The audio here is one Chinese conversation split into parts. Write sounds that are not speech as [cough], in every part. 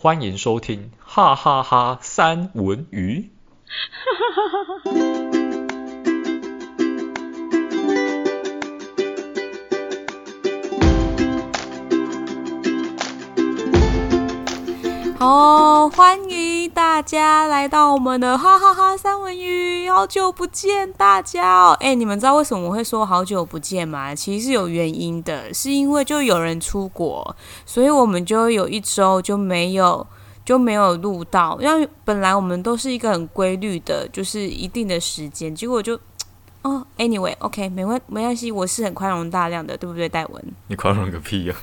欢迎收听哈哈哈三文鱼。好，欢大家来到我们的哈哈哈三文鱼，好久不见大家哦！哎，你们知道为什么我会说好久不见吗？其实是有原因的，是因为就有人出国，所以我们就有一周就没有就没有录到。因为本来我们都是一个很规律的，就是一定的时间，结果就哦，anyway，OK，没关没关系，我是很宽容大量的，对不对，戴文？你宽容个屁呀！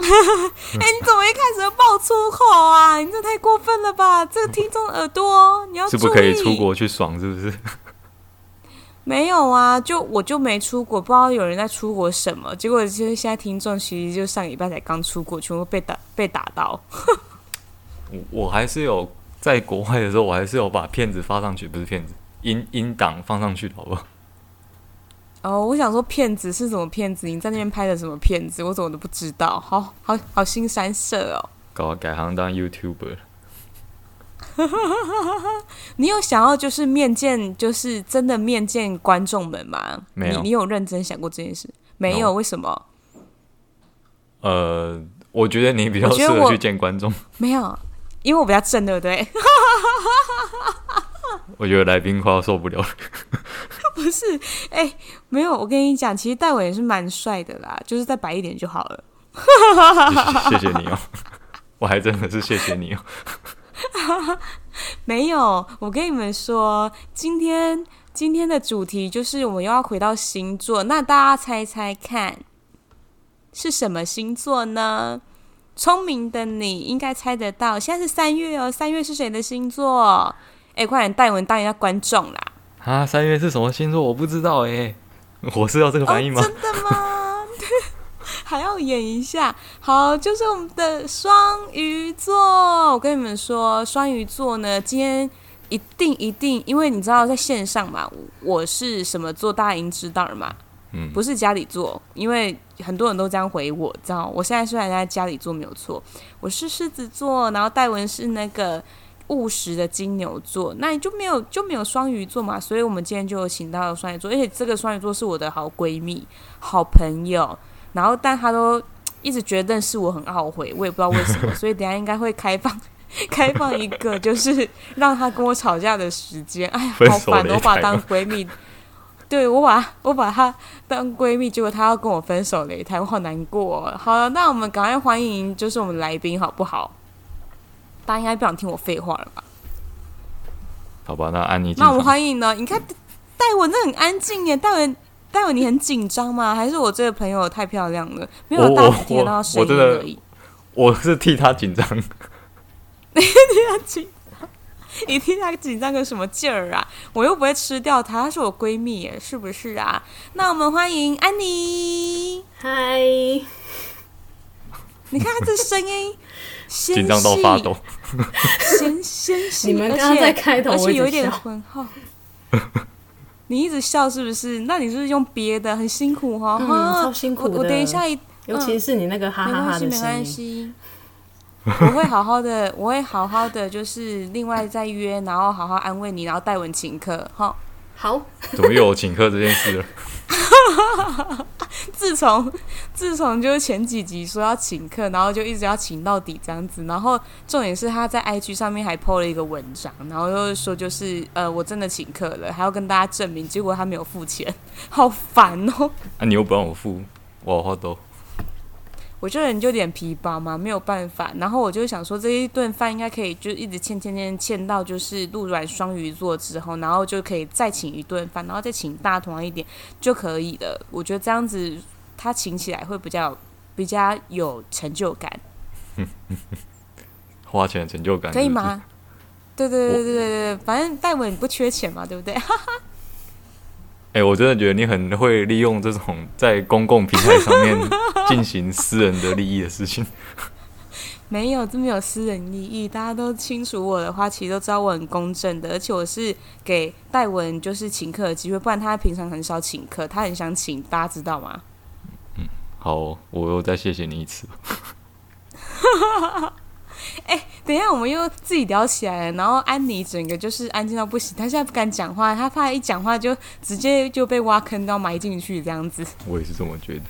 [laughs] 哎、欸，你怎么一开始就爆粗口啊？你这太过分了吧！这个听众耳朵，你要。是不可以出国去爽，是不是？[laughs] 没有啊，就我就没出国，不知道有人在出国什么。结果就是现在听众其实就上礼拜才刚出国，全部被打被打到。[laughs] 我我还是有在国外的时候，我还是有把片子发上去，不是片子，音音档放上去的，好不好？哦，我想说骗子是什么骗子？你在那边拍的什么骗子？我怎么都不知道。好好好，新三色哦。搞改行当 YouTuber。[laughs] 你有想要就是面见，就是真的面见观众们吗？没有。你你有认真想过这件事？没有？No. 为什么？呃，我觉得你比较适合去见观众。没有，因为我比较正，对不对？[laughs] [laughs] 我觉得来宾快要受不了了。[laughs] 不是，哎、欸，没有。我跟你讲，其实戴伟也是蛮帅的啦，就是再白一点就好了。谢谢你哦，[laughs] 我还真的是谢谢你哦。没有，我跟你们说，今天今天的主题就是我们又要回到星座，那大家猜猜看是什么星座呢？聪明的你应该猜得到。现在是三月哦，三月是谁的星座？哎、欸，快点，戴文当一下观众啦。啊，三月是什么星座？我不知道哎，我是要这个反应吗？哦？真的吗？[laughs] 还要演一下？好，就是我们的双鱼座。我跟你们说，双鱼座呢，今天一定一定，因为你知道在线上嘛，我是什么座，大家已经知道了嘛。嗯，不是家里座，因为很多人都这样回我，知道？我现在虽然在家里做没有错，我是狮子座，然后戴文是那个。务实的金牛座，那你就没有就没有双鱼座嘛？所以我们今天就有请到了双鱼座，而且这个双鱼座是我的好闺蜜、好朋友。然后，但她都一直觉得是我很懊悔，我也不知道为什么。所以等下应该会开放开放一个，就是让她跟我吵架的时间。哎呀，好烦！我把她当闺蜜，对我把我把她当闺蜜，结果她要跟我分手擂台，我好难过。好了，那我们赶快欢迎，就是我们来宾，好不好？大家应该不想听我废话了吧？好吧，那安妮。那我们欢迎呢？你看戴文，那很安静耶。戴文，戴文，你很紧张吗？还是我这个朋友太漂亮了，没有大家听到声音而已？我，我，我是替他紧张。[laughs] 你替他紧张？你替他紧张个什么劲儿啊？我又不会吃掉她，她是我闺蜜耶，是不是啊？那我们欢迎安妮。嗨，你看他这声音。紧张到发抖，先先你们刚刚在开头，而且有一点浑厚。你一直笑是不是？那你是不是用憋的？很辛苦哈、哦嗯，超辛苦的。我等一下一，尤其是你那个哈哈哈的声音。没关系，没关系。我会好好的，我会好好的，就是另外再约，然后好好安慰你，然后戴文请客。哈，好。怎么又有请客这件事了？[laughs] 自从自从就是前几集说要请客，然后就一直要请到底这样子。然后重点是他在 IG 上面还 po 了一个文章，然后又说就是呃我真的请客了，还要跟大家证明，结果他没有付钱，好烦哦。啊，你又不让我付，我好多。我这人就脸皮薄嘛，没有办法。然后我就想说，这一顿饭应该可以就一直欠欠欠欠到就是录完双鱼座之后，然后就可以再请一顿饭，然后再请大同一点就可以了。我觉得这样子他请起来会比较比较有成就感。[laughs] 花钱的成就感？可以吗？对对对对对对，反正戴文你不缺钱嘛，对不对？[laughs] 哎、欸，我真的觉得你很会利用这种在公共平台上面 [laughs] 进行私人的利益的事情。没有，这没有私人利益，大家都清楚我的话，其实都知道我很公正的，而且我是给戴文就是请客的机会，不然他平常很少请客，他很想请，大家知道吗？嗯，好，我又再谢谢你一次。[laughs] [laughs] 哎、等一下我们又自己聊起来了，然后安妮整个就是安静到不行，她现在不敢讲话，她怕一讲话就直接就被挖坑，然后埋进去这样子。我也是这么觉得。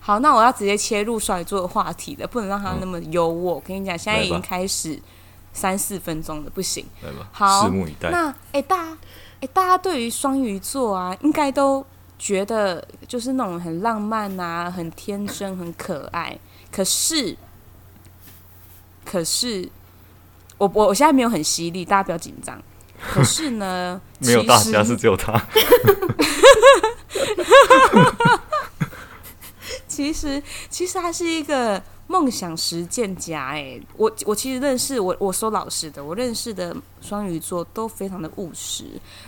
好，那我要直接切入双鱼座的话题了，不能让他那么优渥。我、嗯、跟你讲，现在已经开始三四分钟了，不行。好，拭目以待。那哎、欸，大家哎、欸，大家对于双鱼座啊，应该都觉得就是那种很浪漫啊，很天真，很可爱。可是，可是，我我我现在没有很犀利，大家不要紧张。可是呢，[laughs] 没有大家，是只有他。[laughs] 其实，其实他是一个梦想实践家。哎，我我其实认识我，我说老实的，我认识的双鱼座都非常的务实，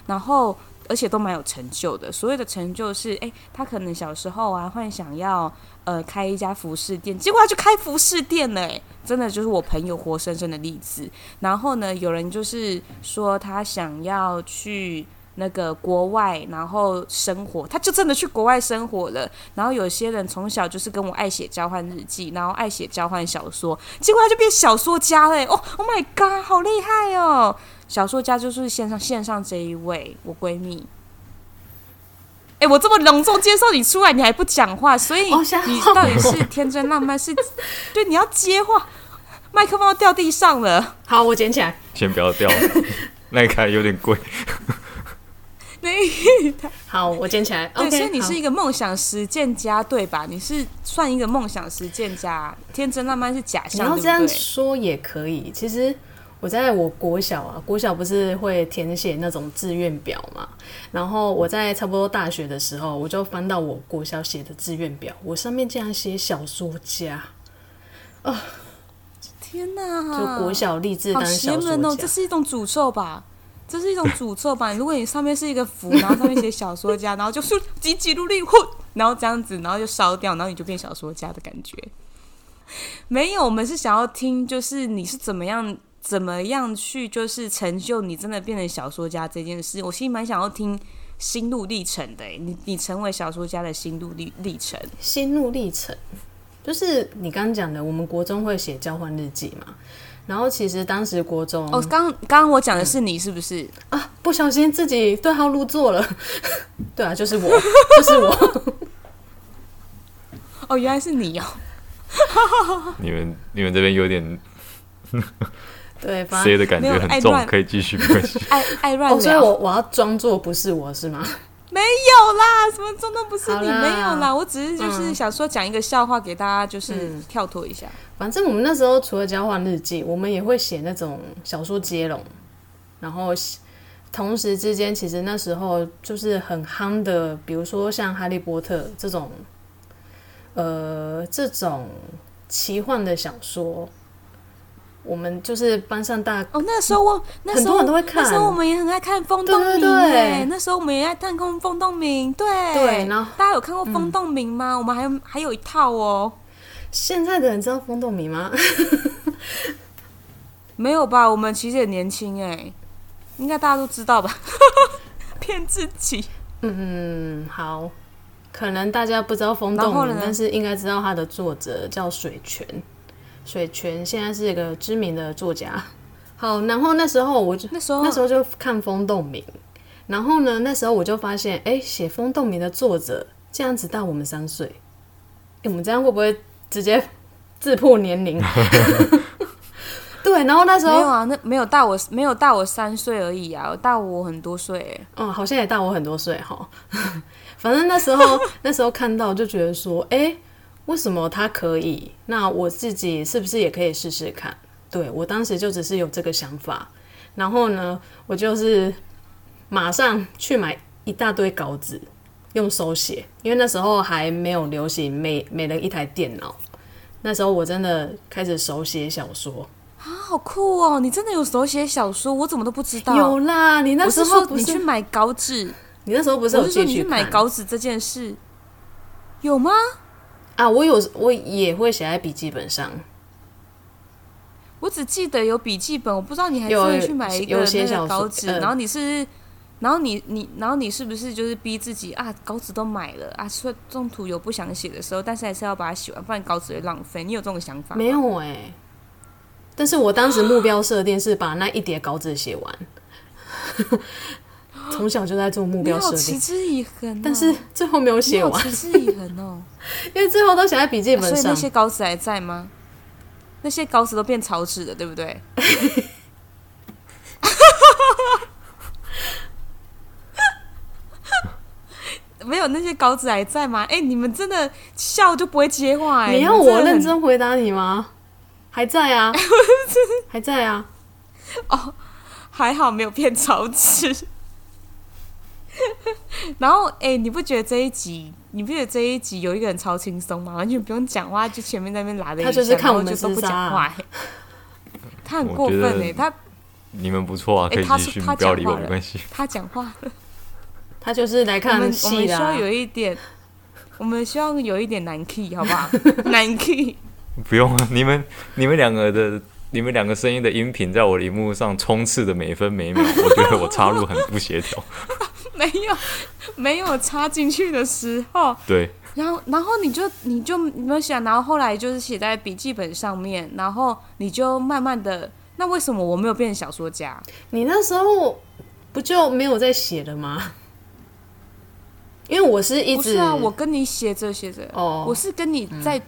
然后而且都蛮有成就的。所谓的成就是，哎，他可能小时候啊，幻想要呃开一家服饰店，结果他就开服饰店了。真的就是我朋友活生生的例子。然后呢，有人就是说他想要去。那个国外，然后生活，他就真的去国外生活了。然后有些人从小就是跟我爱写交换日记，然后爱写交换小说，结果他就变小说家了。哦，Oh my god，好厉害哦！小说家就是线上线上这一位我闺蜜。哎，我这么隆重介绍你出来，你还不讲话，所以你到底是天真浪漫是？[laughs] 对，你要接话，麦克风要掉地上了。好，我捡起来。先不要掉，[laughs] 那一开有点贵。[laughs] 好，我捡起来。对，okay, 所以你是一个梦想实践家，对吧？你是算一个梦想实践家，天真浪漫是假象。你要这样说也可以。其实我在我国小啊，国小不是会填写那种志愿表嘛？然后我在差不多大学的时候，我就翻到我国小写的志愿表，我上面竟然写小说家啊！天哪，就国小立志当小说家，好邪门哦！这是一种诅咒吧？这是一种诅咒吧？如果你上面是一个符，然后上面写小说家，然后就是急急如律混，然后这样子，然后就烧掉，然后你就变小说家的感觉。没有，我们是想要听，就是你是怎么样，怎么样去，就是成就你真的变成小说家这件事。我其实蛮想要听心路历程的，你你成为小说家的心路历历程。心路历程就是你刚刚讲的，我们国中会写交换日记嘛。然后其实当时国中哦，刚刚刚我讲的是你是不是、嗯、啊？不小心自己对号入座了，[laughs] 对啊，就是我，就是我。哦，原来是你哦。[laughs] 你们你们这边有点对，谁的感觉很重，可以继续没关系。[laughs] 爱爱乱、哦，所以我我要装作不是我是吗？[laughs] 没有啦，什么装作不是你？啦没有啦，我只是就是想说讲一个笑话给大家，就是跳脱一下。嗯反正我们那时候除了交换日记，我们也会写那种小说接龙，然后同时之间，其实那时候就是很夯的，比如说像《哈利波特》这种，呃，这种奇幻的小说，我们就是班上大哦，那时候我那时候很多人都会看，那时候我们也很爱看《风动鸣》哎，那时候我们也爱看《风动明》，对对，然后大家有看过《风动明》吗？嗯、我们还有还有一套哦。现在的人知道风动明吗？[laughs] 没有吧，我们其实也年轻哎，应该大家都知道吧？[laughs] 骗自己。嗯，好，可能大家不知道风动明，但是应该知道它的作者叫水泉。水泉现在是一个知名的作家。好，然后那时候我就那时候那时候就看风动鸣，然后呢，那时候我就发现，哎，写风动鸣的作者这样子大我们三岁，我们这样会不会？直接自破年龄，[laughs] 对，然后那时候没有啊，那没有大我没有大我三岁而已啊，大我很多岁，嗯，好像也大我很多岁哈。[laughs] 反正那时候那时候看到就觉得说，哎、欸，为什么他可以？那我自己是不是也可以试试看？对，我当时就只是有这个想法，然后呢，我就是马上去买一大堆稿纸。用手写，因为那时候还没有流行每每人一台电脑。那时候我真的开始手写小说啊，好酷哦！你真的有手写小说，我怎么都不知道。有啦，你那时候你去买稿纸？你那时候不是有去你去买稿纸这件事有吗？啊，我有，我也会写在笔记本上。我只记得有笔记本，我不知道你还真的去买一个那个稿纸，然后你是。然后你你然后你是不是就是逼自己啊？稿纸都买了啊，说中途有不想写的时候，但是还是要把它写完，不然稿纸会浪费。你有这种想法吗？没有哎、欸，但是我当时目标设定是把那一叠稿纸写完。[gasps] 从小就在做目标设定，持之以恒、啊。但是最后没有写完，持之以恒哦。[laughs] 因为最后都写在笔记本上。啊、所以那些稿子还在吗？那些稿子都变草纸了，对不对？[laughs] 没有那些稿子还在吗？哎、欸，你们真的笑就不会接话哎、欸？你要我认真回答你吗？还在啊，[laughs] 还在啊。哦，还好没有变草纸。[laughs] 然后，哎、欸，你不觉得这一集，你不觉得这一集有一个人超轻松吗？完全不用讲话，就前面那边拉的，他就是看我们就都不讲话。[laughs] 他很过分哎、欸，他你们不错啊，可以继续，欸、不要理我没关系。他讲话了，他就是来看戏的。我们需要有一点，我们希望有一点难 key，好不好？[laughs] 难 key。不用啊，你们你们两个的，你们两个声音的音频在我的荧幕上冲刺的每分每秒，我觉得我插入很不协调。[laughs] 没有，没有插进去的时候。对。然后，然后你就你就没有想，然后后来就是写在笔记本上面，然后你就慢慢的，那为什么我没有变成小说家？你那时候不就没有在写了吗？因为我是一直，不是啊，我跟你写着写着，哦，我是跟你在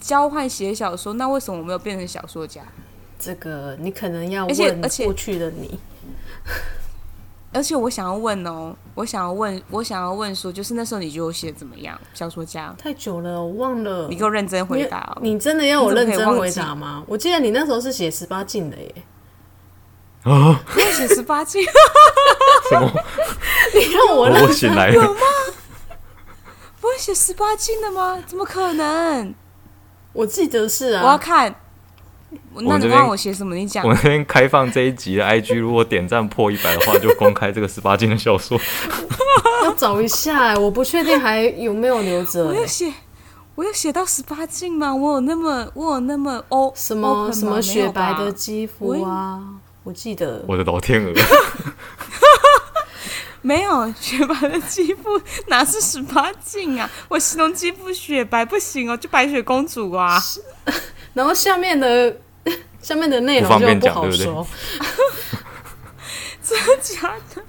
交换写小说，嗯，那为什么我没有变成小说家？这个你可能要问过去的你。而且我想要问哦，我想要问，我想要问说，就是那时候你觉得我写的怎么样？小说家太久了，我忘了。你给我认真回答哦。你，你真的要我认真回答吗？我记得你那时候是写十八禁的耶。啊？你写十八禁？什么？[laughs] 你让我认真来有吗？不会写十八禁的吗？怎么可能？我记得是啊。我要看。[laughs] 那你让我写什么？你讲。我那边开放这一集的 IG，如果点赞破一百的话，就公开这个十八禁的小说。[laughs] 要找一下，我不确定还有没有留着。我要写，我有写到十八禁吗？我有那么，我有那么哦？什么什么雪白的肌肤啊？我记得。我的老天鹅。[laughs] 没有雪白的肌肤，哪是十八禁啊？我形容肌肤雪白不行哦，就白雪公主啊。然后下面的 [laughs] 下面的内容就不好说，[laughs] 真的假的？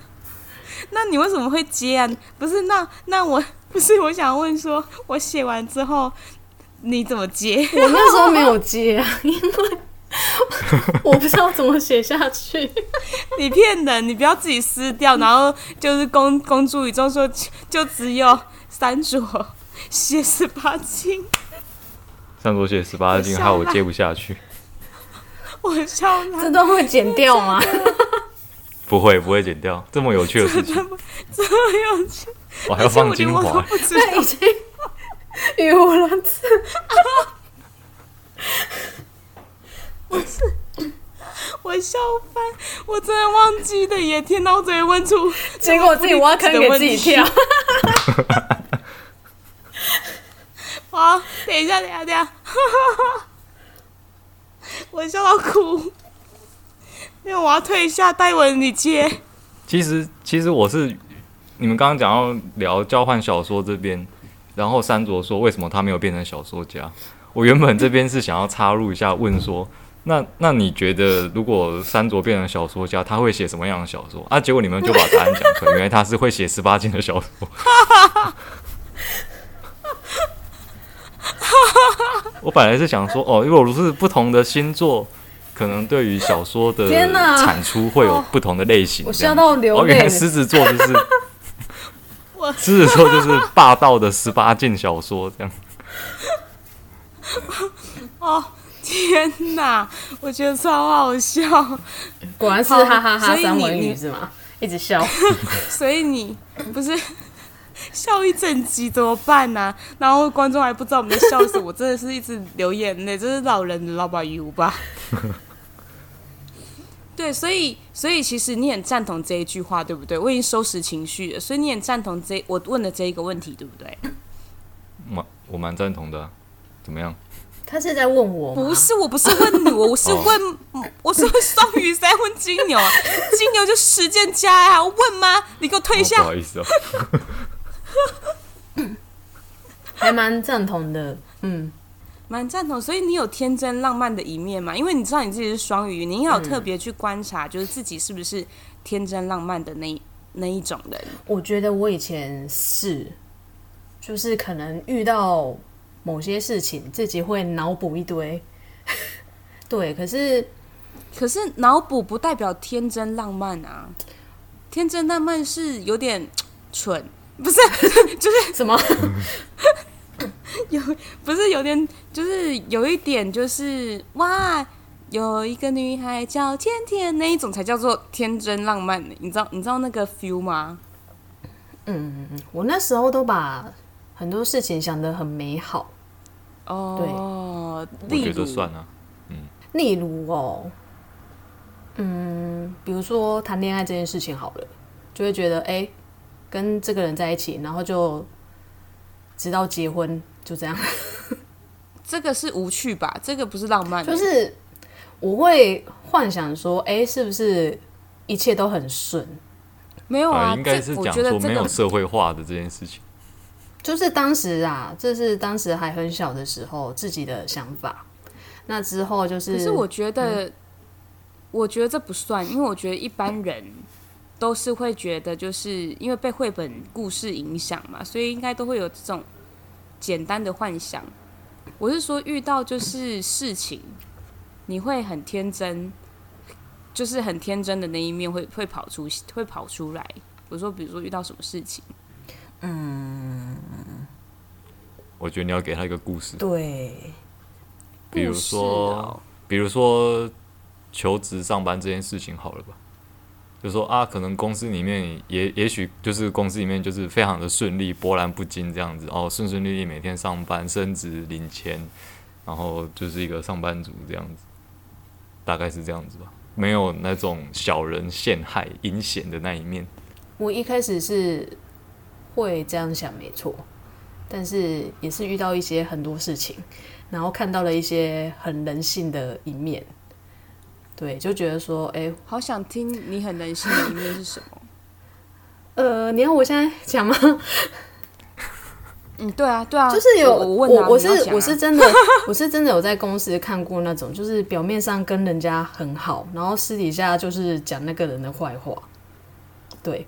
那你为什么会接啊？不是，那那我不是我想问说，我写完之后你怎么接？我那时候没有接啊，因为 [laughs] 我不知道怎么写下去。你骗人！你不要自己撕掉，然后就是公公诸于众说，就只有三组写十八禁。上桌写十八禁，害我接不下去。[laughs] 我笑，这段会剪掉吗？不会，不会剪掉。这么有趣的事情，这么有趣，我还要放精华。那已经语无伦次。我是我笑翻，我真的忘记的也！天哪，我怎么问出？结果我自己挖坑给自己跳。[laughs] 好，等一下，等一下，等一下，[laughs] 我笑到哭，因为我要退一下，戴文你接。其实，其实我是你们刚刚讲要聊交换小说这边，然后三卓说为什么他没有变成小说家？我原本这边是想要插入一下，问说，那那你觉得如果三卓变成小说家，他会写什么样的小说？啊，结果你们就把答案讲出来，原来他是会写十八禁的小说。[laughs] 我本来是想说，哦，因为我是不同的星座，可能对于小说的产出会有不同的类型。我笑到流泪。哦，原来狮子座就是，[laughs] [laughs] 狮子座就是霸道的十八禁小说这样。[laughs] 哦，天哪，我觉得超好笑。果然是哈哈哈哈三文鱼是吗？一直笑。所以你不是。[laughs] 笑一整集怎么办呢、啊？然后观众还不知道我们在笑什么，我真的是一直流眼泪，[laughs] 这是老人的老把油吧？[laughs] 对，所以所以其实你很赞同这一句话，对不对？我已经收拾情绪了，所以你很赞同这我问的这一个问题，对不对？蛮我蛮赞同的，怎么样？他是在问我？不是，我不是问你，我是问，我是问双鱼，在问金牛啊？金牛就实践家呀，我问吗？你给我退下，哦、不好意思哦。[laughs] 还蛮赞同的，嗯，蛮赞同。所以你有天真浪漫的一面嘛？因为你知道你自己是双鱼，你要有特别去观察，就是自己是不是天真浪漫的那那一种人。我觉得我以前是，就是可能遇到某些事情，自己会脑补一堆。[laughs] 对，可是可是脑补不代表天真浪漫啊。天真浪漫是有点蠢，不是？[laughs] 就是什么？[laughs] 有不是有点，就是有一点，就是哇，有一个女孩叫天天，那一种才叫做天真浪漫。你知道你知道那个 feel 吗？嗯，我那时候都把很多事情想得很美好。哦，对，我觉得算啊。嗯，例如哦。嗯，比如说谈恋爱这件事情好了，就会觉得哎、欸，跟这个人在一起，然后就直到结婚，就这样。这个是无趣吧？这个不是浪漫。就是我会幻想说，哎、欸，是不是一切都很顺？没有啊，呃、应该是讲说没有社会化的这件事情。就是当时啊，这是当时还很小的时候自己的想法。那之后就是，可是我觉得。嗯我觉得这不算，因为我觉得一般人都是会觉得，就是因为被绘本故事影响嘛，所以应该都会有这种简单的幻想。我是说，遇到就是事情，你会很天真，就是很天真的那一面会会跑出会跑出来。我说，比如说遇到什么事情，嗯，我觉得你要给他一个故事，对，比如说，比如说。求职上班这件事情好了吧，就说啊，可能公司里面也也许就是公司里面就是非常的顺利，波澜不惊这样子哦，顺顺利利每天上班升职领钱，然后就是一个上班族这样子，大概是这样子吧，没有那种小人陷害阴险的那一面。我一开始是会这样想，没错，但是也是遇到一些很多事情，然后看到了一些很人性的一面。对，就觉得说，哎、欸，好想听你很人性的一面是什么？[laughs] 呃，你要我现在讲吗？[laughs] 嗯，对啊，对啊，就是有我问他，我是、啊、我是真的，我是真的有在公司看过那种，就是表面上跟人家很好，然后私底下就是讲那个人的坏话。对，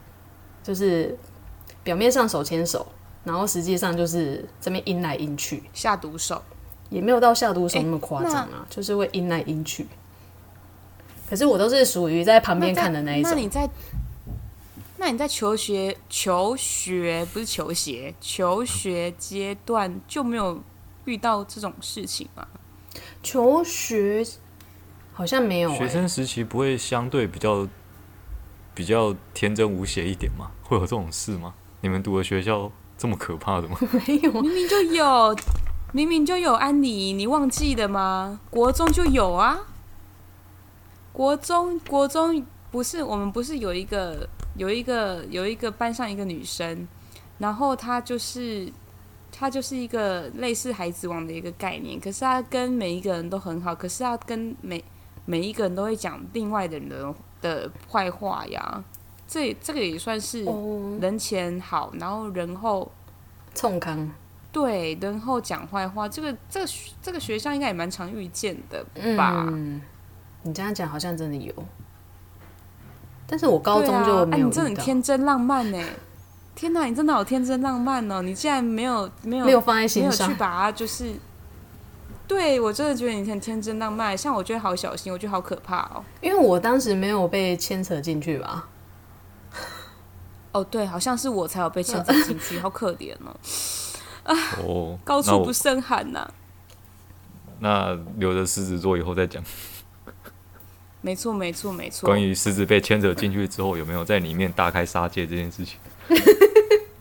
就是表面上手牵手，然后实际上就是这边阴来阴去，下毒手，也没有到下毒手那么夸张啊，就是会阴来阴去。可是我都是属于在旁边看的那一种。那你在，那你在求学求学不是求学求学阶段就没有遇到这种事情吗？求学好像没有、欸。学生时期不会相对比较比较天真无邪一点吗？[laughs] 会有这种事吗？你们读的学校这么可怕的吗？[laughs] 没有，明明就有，明明就有安妮，你忘记的吗？国中就有啊。国中，国中不是我们不是有一个有一个有一个班上一个女生，然后她就是她就是一个类似孩子王的一个概念，可是她跟每一个人都很好，可是她跟每每一个人都会讲另外的人的坏话呀，这这个也算是人前好，然后人后冲康，对，人后讲坏话，这个这个这个学校应该也蛮常遇见的吧。嗯你这样讲好像真的有，但是我高中就没有、啊。哎，你真的很天真浪漫呢！天哪，你真的好天真浪漫哦！你竟然没有没有没有放在心上，没有去把它就是。对，我真的觉得你很天真浪漫，像我觉得好小心，我觉得好可怕哦。因为我当时没有被牵扯进去吧？哦，对，好像是我才有被牵扯进去，好可怜哦。啊，哦，高处不胜寒呐。那留着狮子座以后再讲。没错，没错，没错。关于狮子被牵扯进去之后，有没有在里面大开杀戒这件事情？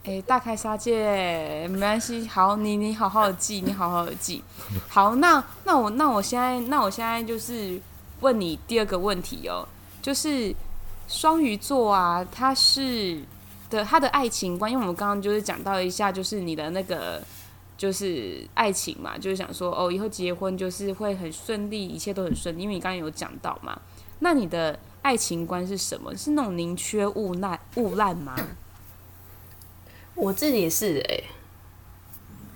哎、欸，大开杀戒没关系。好，你你好好的记，你好好的记。[laughs] 好，那那我那我现在那我现在就是问你第二个问题哦，就是双鱼座啊，他是的他的爱情观，因为我们刚刚就是讲到一下，就是你的那个。就是爱情嘛，就是想说哦，以后结婚就是会很顺利，一切都很顺利。因为你刚刚有讲到嘛，那你的爱情观是什么？是那种宁缺毋滥毋滥吗？我自己是哎、欸，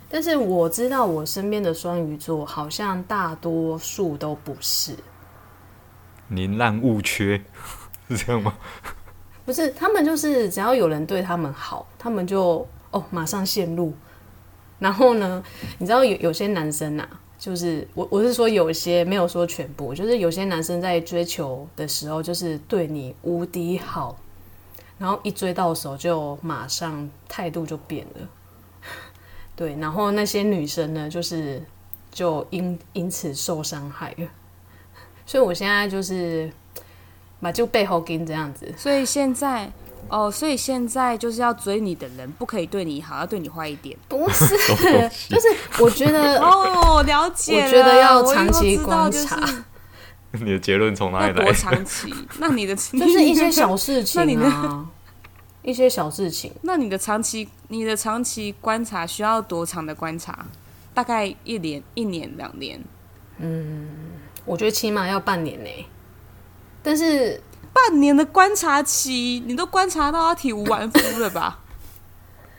但是我知道我身边的双鱼座好像大多数都不是。宁滥勿缺，[laughs] 是这样吗？不是，他们就是只要有人对他们好，他们就哦马上陷入。然后呢，你知道有有些男生啊，就是我我是说有些没有说全部，就是有些男生在追求的时候，就是对你无敌好，然后一追到手就马上态度就变了。对，然后那些女生呢，就是就因因此受伤害了。所以我现在就是把就背后跟这样子。所以现在哦，所以现在就是要追你的人，不可以对你好，要对你坏一点。不是，[laughs] 就是我觉得哦，了解了。我觉得要长期观察。你的结论从哪里来？多长期？那 [laughs] 你的就是一些小事情啊。[laughs] 一些小事情，那你的长期，你的长期观察需要多长的观察？大概一年、一年、两年？嗯，我觉得起码要半年呢。但是半年的观察期，你都观察到他体无完肤了吧？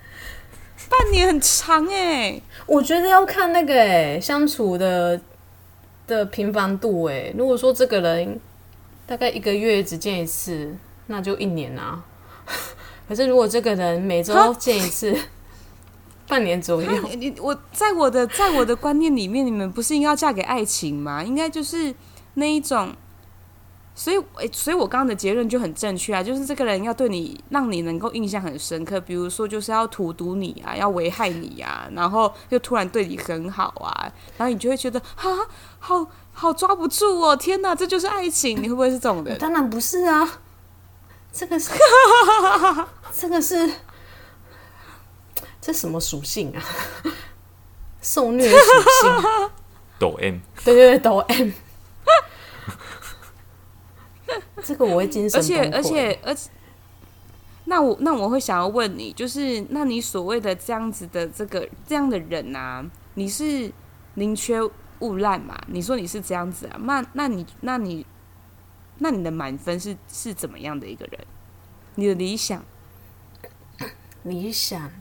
[laughs] 半年很长哎，我觉得要看那个哎相处的的频繁度哎。如果说这个人大概一个月只见一次，那就一年啊。[laughs] 可是，如果这个人每周见一次，[laughs] 半年左右，你我在我的在我的观念里面，你们不是应该要嫁给爱情吗？应该就是那一种，所以，所以我刚刚的结论就很正确啊，就是这个人要对你，让你能够印象很深刻，比如说就是要荼毒你啊，要危害你啊，然后又突然对你很好啊，然后你就会觉得啊，好好抓不住哦，天哪，这就是爱情，你会不会是这种人？当然不是啊。这个是，[laughs] 这个是，这什么属性啊？受虐属性，抖 M，对对对，抖 M。这个我会精神，而且而且而且，那我那我会想要问你，就是那你所谓的这样子的这个这样的人啊，你是宁缺毋滥嘛？你说你是这样子啊？那那你那你。那你的满分是是怎么样的一个人？你的理想，理想，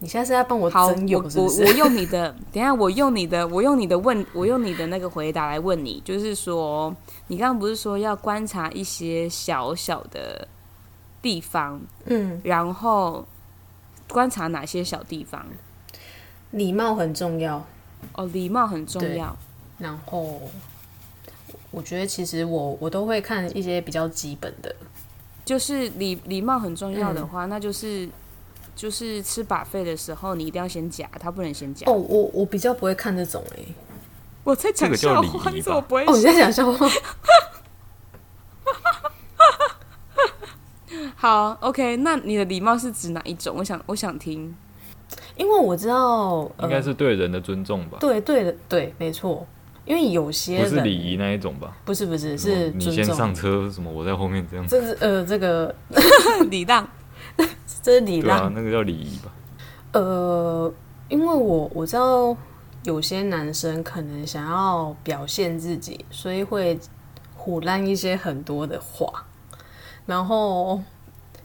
你现在是在帮我征友是不是？我我我用你的，等下我用你的，我用你的问，我用你的那个回答来问你，就是说，你刚刚不是说要观察一些小小的地方，嗯，然后观察哪些小地方？礼貌很重要哦，礼貌很重要，然后。我觉得其实我我都会看一些比较基本的，就是礼礼貌很重要的话，嗯、那就是就是吃 buffet 的时候，你一定要先夹，他不能先夹。哦，我我比较不会看这种哎、欸，我在讲笑话，你怎么不会？哦，你在讲笑话。[laughs] 好，OK，那你的礼貌是指哪一种？我想我想听，因为我知道、呃、应该是对人的尊重吧？对对的对，没错。因为有些不是礼仪那一种吧？不是不是是你先上车，什么我在后面这样子。这是呃这个 [laughs] 礼让，[laughs] 这是礼让，啊，那个叫礼仪吧？呃，因为我我知道有些男生可能想要表现自己，所以会唬烂一些很多的话。然后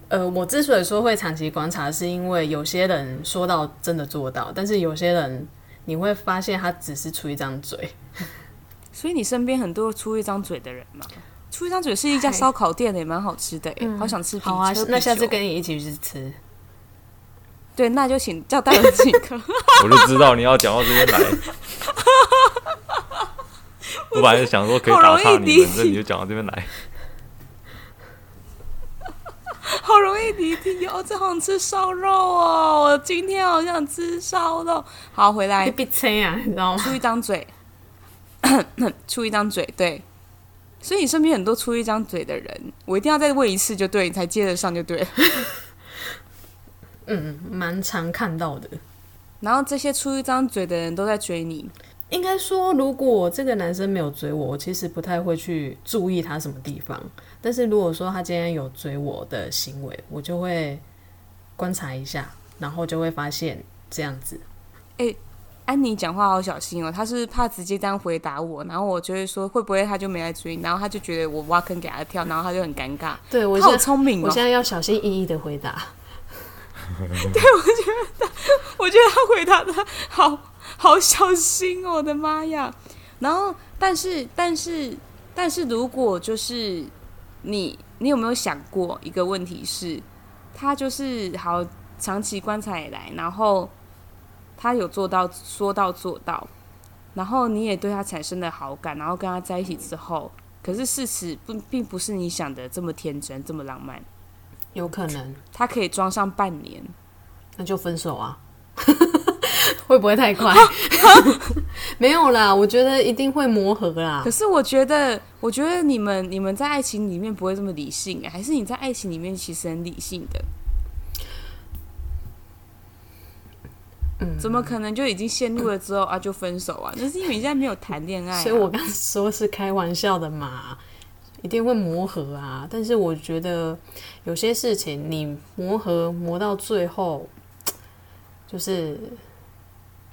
呃，我之所以说会长期观察，是因为有些人说到真的做到，但是有些人你会发现他只是出一张嘴。所以你身边很多出一张嘴的人嘛？出一张嘴是一家烧烤店的，也蛮好吃的，哎，好想吃皮。好啊，那下次跟你一起去吃。对，那就请叫大人请客。[laughs] 我就知道你要讲到这边来。[laughs] 我本来是想说可以打岔你们，那你就讲到这边来。[laughs] 好容易离题哦，这好想吃烧肉哦！我今天好想吃烧肉。好，回来。别吹啊，你知道吗？出一张嘴。[coughs] 出一张嘴，对，所以你身边很多出一张嘴的人，我一定要再问一次就对，你才接得上就对了。[laughs] 嗯，蛮常看到的。然后这些出一张嘴的人都在追你。应该说，如果这个男生没有追我，我其实不太会去注意他什么地方。但是如果说他今天有追我的行为，我就会观察一下，然后就会发现这样子。欸安妮讲话好小心哦，她是怕直接这样回答我，然后我就会说会不会他就没来追，然后她就觉得我挖坑给她跳，然后她就很尴尬。对，我好聪明哦，我现在要小心翼翼的回答。[laughs] 对，我觉得，我觉得他回答的好好小心哦，我的妈呀！然后，但是，但是，但是如果就是你，你有没有想过一个问题是，他就是好长期观察以来，然后他有做到说到做到，然后你也对他产生了好感，然后跟他在一起之后，可是事实不并不是你想的这么天真，这么浪漫。有可能，他可以装上半年，那就分手啊？[laughs] 会不会太快？[laughs] 没有啦，我觉得一定会磨合啦。可是我觉得，我觉得你们你们在爱情里面不会这么理性哎，还是你在爱情里面其实很理性的？嗯，怎么可能就已经陷入了之后啊就分手啊？那是因为你现在没有谈恋爱啊。所以我刚说是开玩笑的嘛。一定会磨合啊，但是我觉得有些事情你磨合磨到最后，就是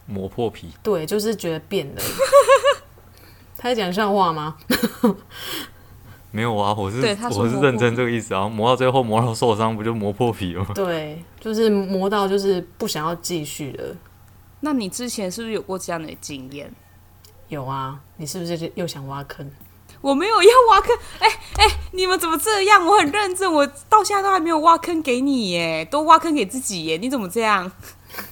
磨破皮。对，就是觉得变了。[laughs] 他在讲笑话吗？没有啊，我是我是认真这个意思啊。磨到最后磨到受伤，不就磨破皮了吗？对，就是磨到就是不想要继续了。那你之前是不是有过这样的经验？有啊，你是不是又想挖坑？我没有要挖坑，[laughs] 哎、欸、哎、欸，你们怎么这样？我很认真，我到现在都还没有挖坑给你耶，都挖坑给自己耶，你怎么这样？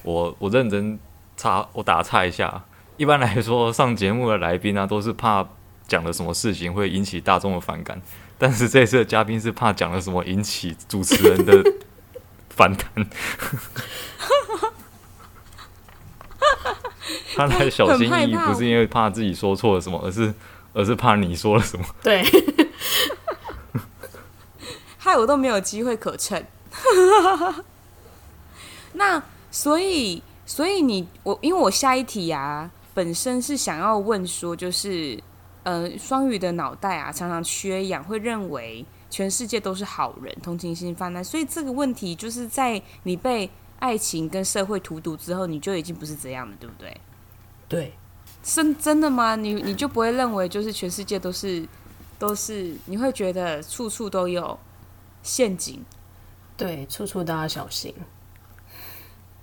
我我认真插，我打岔一下。一般来说，上节目的来宾啊，都是怕讲了什么事情会引起大众的反感，但是这次的嘉宾是怕讲了什么引起主持人的 [laughs] 反弹。他来小心翼翼，不是因为怕自己说错了什么，而是。而是怕你说了什么？对，[laughs] 害我都没有机会可乘。[laughs] 那所以，所以你我，因为我下一题啊，本身是想要问说，就是呃，双鱼的脑袋啊，常常缺氧，会认为全世界都是好人，同情心泛滥。所以这个问题就是在你被爱情跟社会荼毒之后，你就已经不是这样了，对不对？对。真真的吗？你你就不会认为就是全世界都是都是？你会觉得处处都有陷阱？对，处处都要小心，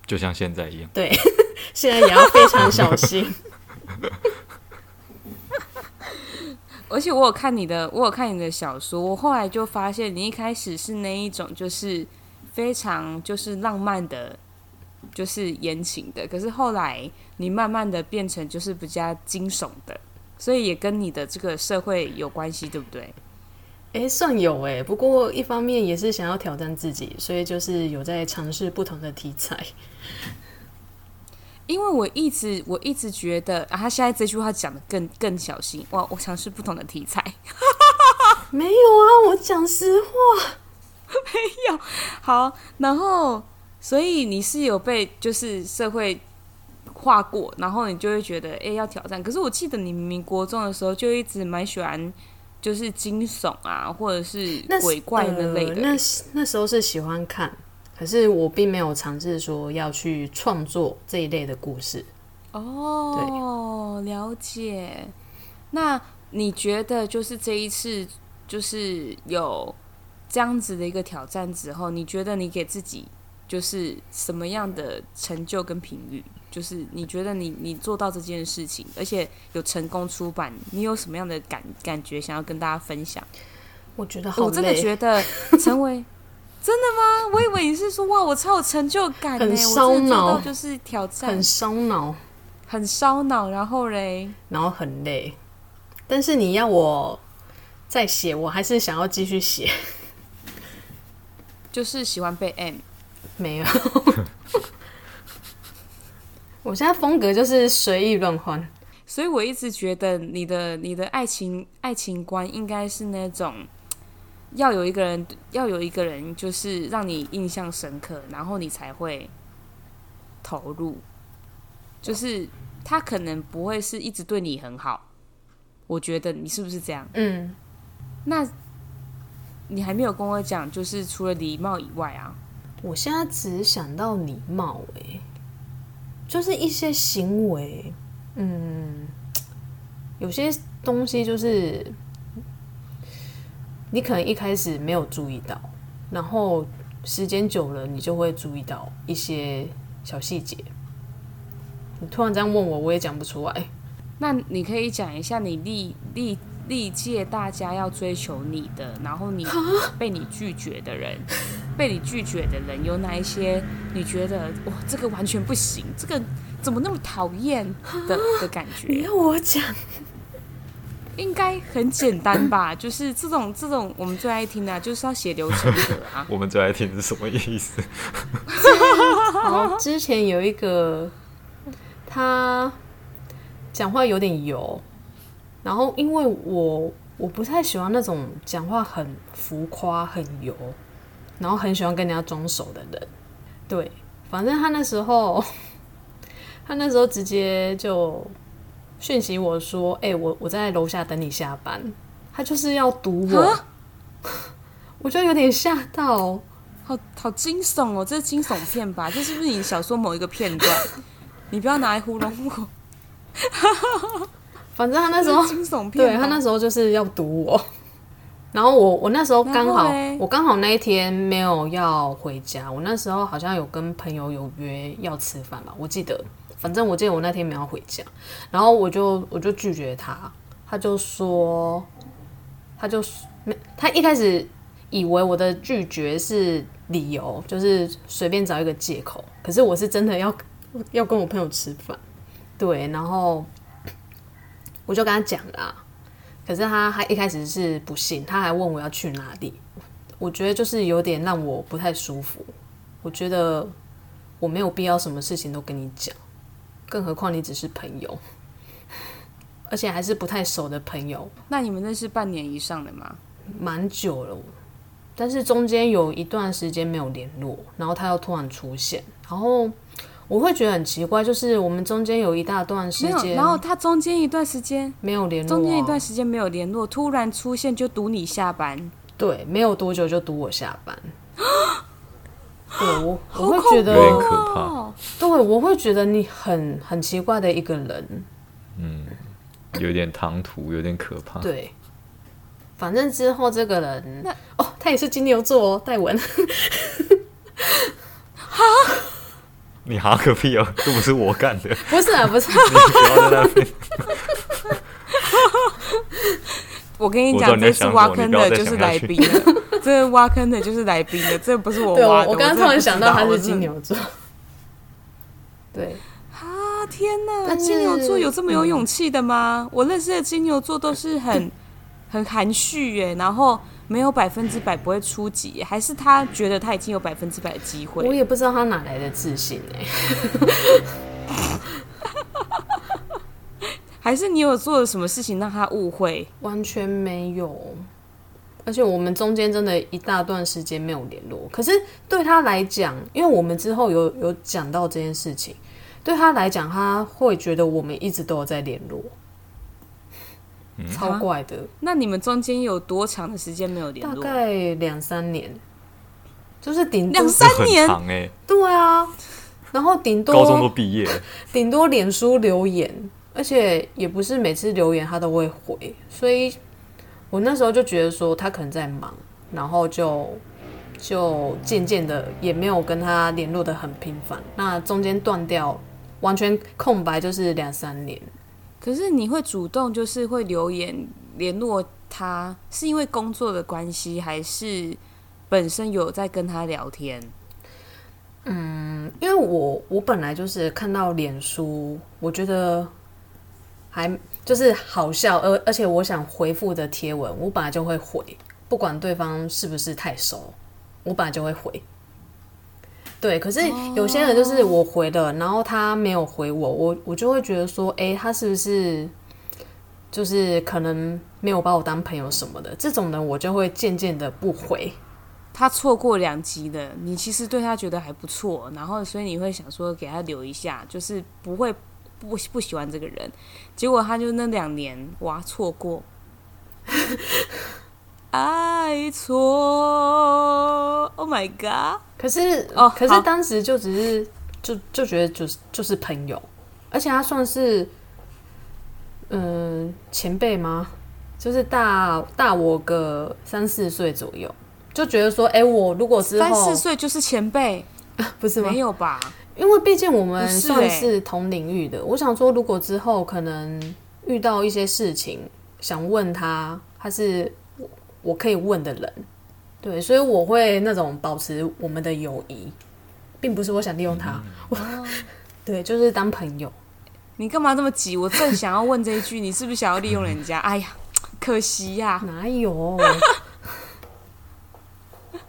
就像现在一样。对，[laughs] 现在也要非常小心。[laughs] 而且我有看你的，我有看你的小说，我后来就发现你一开始是那一种就是非常就是浪漫的。就是言情的，可是后来你慢慢的变成就是比较惊悚的，所以也跟你的这个社会有关系，对不对？哎、算有哎，不过一方面也是想要挑战自己，所以就是有在尝试不同的题材。因为我一直我一直觉得啊，他现在这句话讲的更更小心哇！我尝试不同的题材，[laughs] 没有啊，我讲实话，[laughs] 没有。好，然后。所以你是有被就是社会化过，然后你就会觉得哎、欸、要挑战。可是我记得你明明国中的时候就一直蛮喜欢就是惊悚啊，或者是鬼怪那类的。那，那时候是喜欢看，可是我并没有尝试说要去创作这一类的故事。哦，对，了解。那你觉得就是这一次就是有这样子的一个挑战之后，你觉得你给自己？就是什么样的成就跟频率？就是你觉得你你做到这件事情，而且有成功出版，你有什么样的感感觉想要跟大家分享？我觉得好累，我真的觉得 [laughs] 成为真的吗？我以为你是说哇，我超有成就感，很烧脑，就是挑战，很烧脑，很烧脑，然后嘞，然后很累。但是你要我再写，我还是想要继续写，就是喜欢被 M。没有，[laughs] 我现在风格就是随意乱换，所以我一直觉得你的你的爱情爱情观应该是那种要有一个人要有一个人就是让你印象深刻，然后你才会投入，就是他可能不会是一直对你很好，我觉得你是不是这样？嗯，那你还没有跟我讲，就是除了礼貌以外啊。我现在只想到礼貌，哎，就是一些行为，嗯，有些东西就是你可能一开始没有注意到，然后时间久了，你就会注意到一些小细节。你突然这样问我，我也讲不出来。那你可以讲一下你历历历届大家要追求你的，然后你被你拒绝的人，被你拒绝的人有哪一些？你觉得哇，这个完全不行，这个怎么那么讨厌的的感觉？你要我讲？应该很简单吧？[laughs] 就是这种这种我们最爱听的、啊，就是要写流程的啊。[laughs] 我们最爱听是什么意思？[laughs] 好，之前有一个他讲话有点油，然后因为我我不太喜欢那种讲话很浮夸、很油，然后很喜欢跟人家装熟的人。对，反正他那时候他那时候直接就。讯息我说：“哎、欸，我我在楼下等你下班。”他就是要堵我，蛤 [laughs] 我就有点吓到，好好惊悚哦！这是惊悚片吧？这是不是你小说某一个片段？你不要拿来糊弄我。反正他那时候惊悚片，对他那时候就是要堵我。然后我我那时候刚好我刚好那一天没有要回家，我那时候好像有跟朋友有约要吃饭吧，我记得。反正我记得我那天没有回家，然后我就我就拒绝他，他就说，他就没，他一开始以为我的拒绝是理由，就是随便找一个借口。可是我是真的要要跟我朋友吃饭，对，然后我就跟他讲了，可是他他一开始是不信，他还问我要去哪里，我觉得就是有点让我不太舒服，我觉得我没有必要什么事情都跟你讲。更何况你只是朋友，而且还是不太熟的朋友。那你们认识半年以上的吗？蛮久了，但是中间有一段时间没有联络，然后他又突然出现，然后我会觉得很奇怪，就是我们中间有一大段时间，然后他中间一段时间没有联络，中间一段时间没有联络，突然出现就堵你下班，对，没有多久就堵我下班。[gasps] [laughs] 对我，我会觉得有点可怕。对，我会觉得你很很奇怪的一个人。嗯，有点唐突，有点可怕。对，反正之后这个人，那哦，他也是金牛座哦，戴文。[laughs] 哈？[laughs] 你哈个屁哦！这不是我干的。不是啊，不是。[laughs] 我跟你讲，这次挖坑的就是来宾了。这挖坑的就是来宾的，这不是我挖的。我刚刚突然想到他是金牛座。对啊，天哪！那金牛座有这么有勇气的吗？嗯、我认识的金牛座都是很 [laughs] 很含蓄耶，然后没有百分之百不会出击，还是他觉得他已经有百分之百的机会？我也不知道他哪来的自信哎。还是你有做了什么事情让他误会？完全没有，而且我们中间真的一大段时间没有联络。可是对他来讲，因为我们之后有有讲到这件事情，对他来讲，他会觉得我们一直都有在联络，嗯、超怪的。那你们中间有多长的时间没有联络？大概两三年，就是顶两三年，哎欸、对啊，然后顶多高中都毕业，顶多脸书留言。而且也不是每次留言他都会回，所以我那时候就觉得说他可能在忙，然后就就渐渐的也没有跟他联络的很频繁。那中间断掉，完全空白就是两三年。可是你会主动就是会留言联络他，是因为工作的关系，还是本身有在跟他聊天？嗯，因为我我本来就是看到脸书，我觉得。还就是好笑，而而且我想回复的贴文，我本来就会回，不管对方是不是太熟，我本来就会回。对，可是有些人就是我回了，然后他没有回我，我我就会觉得说，哎，他是不是就是可能没有把我当朋友什么的？这种人我就会渐渐的不回。他错过两集了，你其实对他觉得还不错，然后所以你会想说给他留一下，就是不会。不不喜欢这个人，结果他就那两年哇错过，爱 [laughs] 错，Oh my god！可是哦，可是当时就只是就就觉得就是就是朋友，而且他算是嗯、呃、前辈吗？就是大大我个三四岁左右，就觉得说，哎、欸，我如果之后三四岁就是前辈，[laughs] 不是吗？没有吧？因为毕竟我们算是同领域的。我想说，如果之后可能遇到一些事情，想问他，他是我我可以问的人，对，所以我会那种保持我们的友谊，并不是我想利用他，嗯我哦、[laughs] 对，就是当朋友。你干嘛这么急？我正想要问这一句，你是不是想要利用人家？哎呀，可惜呀、啊，哪有？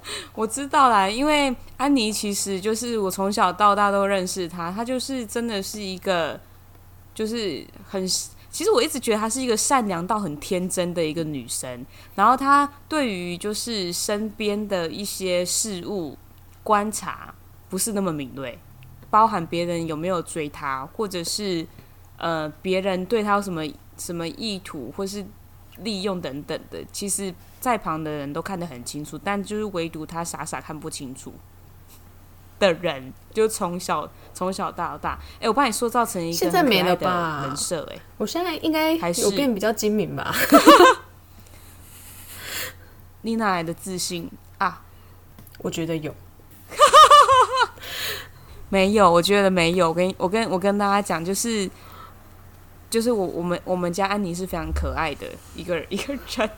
[laughs] 我知道啦，因为安妮其实就是我从小到大都认识她，她就是真的是一个，就是很，其实我一直觉得她是一个善良到很天真的一个女生。然后她对于就是身边的一些事物观察不是那么敏锐，包含别人有没有追她，或者是呃别人对她有什么什么意图，或是利用等等的，其实。在旁的人都看得很清楚，但就是唯独他傻傻看不清楚的人，就从小从小到大，哎、欸，我把你塑造成一个现在没了吧人设，哎，我现在应该还是有变比较精明吧？你哪来的自信啊？我觉得有，[laughs] 没有？我觉得没有。我跟我跟我跟大家讲，就是就是我我们我们家安妮是非常可爱的一个一个人。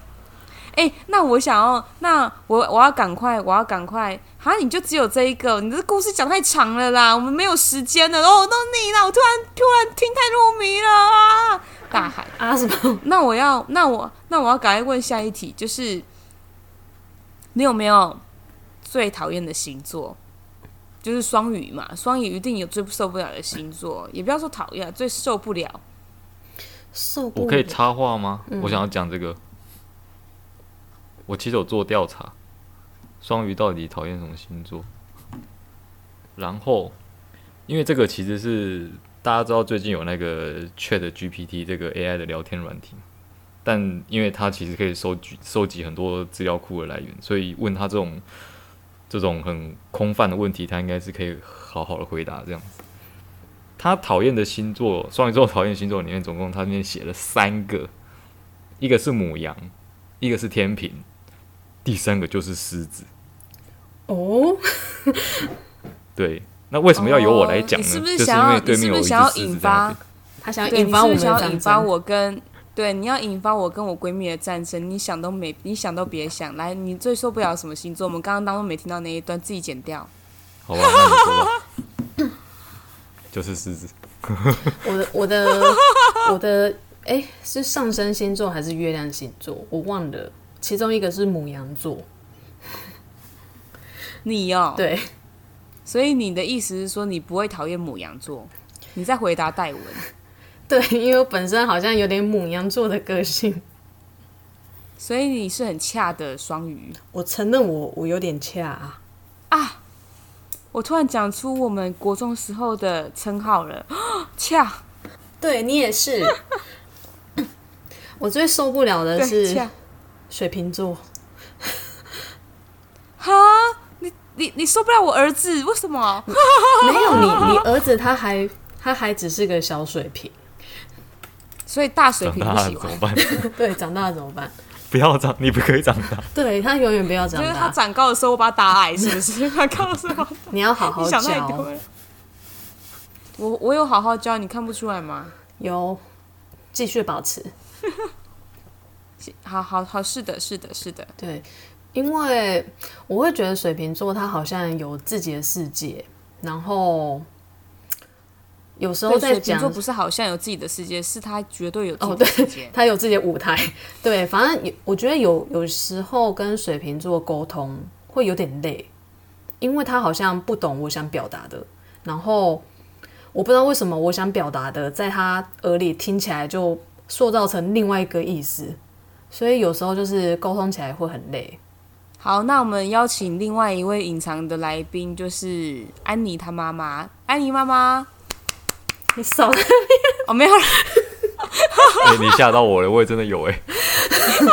哎、欸，那我想要，那我我要赶快，我要赶快，啊，你就只有这一个，你这故事讲太长了啦，我们没有时间了哦，都你了，我突然突然听太入迷了啊！大海啊什么？那我要，那我那我要赶快问下一题，就是你有没有最讨厌的星座？就是双鱼嘛，双鱼一定有最受不了的星座，也不要说讨厌，最受不了。受不了。我可以插话吗？嗯、我想要讲这个。我其实有做调查，双鱼到底讨厌什么星座？然后，因为这个其实是大家知道最近有那个 Chat GPT 这个 AI 的聊天软体，但因为它其实可以收集收集很多资料库的来源，所以问他这种这种很空泛的问题，他应该是可以好好的回答这样子。他讨厌的星座，双鱼座讨厌星座里面，总共他那边写了三个，一个是母羊，一个是天秤。第三个就是狮子哦，对，那为什么要由我来讲呢？是不是想要？就是因为对面有狮子在那边，你是不是想要引发？他想要引发我们，想要引发我跟对，你要引发我跟我闺蜜的战争。你想都没，你想都别想。来，你最受不了什么星座？我们刚刚当中没听到那一段，自己剪掉。好吧，那你说吧。[laughs] 就是狮子。我的我的我的，哎、欸，是上升星座还是月亮星座？我忘了。其中一个是母羊座，你哦，对，所以你的意思是说你不会讨厌母羊座？你在回答戴文？[laughs] 对，因为我本身好像有点母羊座的个性，所以你是很恰的双鱼。我承认我我有点恰啊！啊，我突然讲出我们国中时候的称号了，[gasps] 恰。对你也是，[laughs] 我最受不了的是。水瓶座，哈，你你你受不了我儿子？为什么？没有 [laughs] 你，你儿子他还他还只是个小水瓶，所以大水瓶不喜欢怎么办？[laughs] 对，长大了怎么办？不要长，你不可以长大。对他永远不要长大。就是他长高的时候，我把他打矮，是不是？[laughs] 他高的时候，你要好好教。想太多了。我我有好好教，你看不出来吗？有，继续保持。好好好，是的，是的，是的，对，因为我会觉得水瓶座他好像有自己的世界，然后有时候在讲水瓶座不是好像有自己的世界，是他绝对有自己的世界，哦、他有自己的舞台。对，反正我觉得有有时候跟水瓶座沟通会有点累，因为他好像不懂我想表达的，然后我不知道为什么我想表达的，在他耳里听起来就塑造成另外一个意思。所以有时候就是沟通起来会很累。好，那我们邀请另外一位隐藏的来宾，就是安妮她妈妈。安妮妈妈，你少在那边哦，没有了。哎、欸，你吓到我了，我也真的有哎。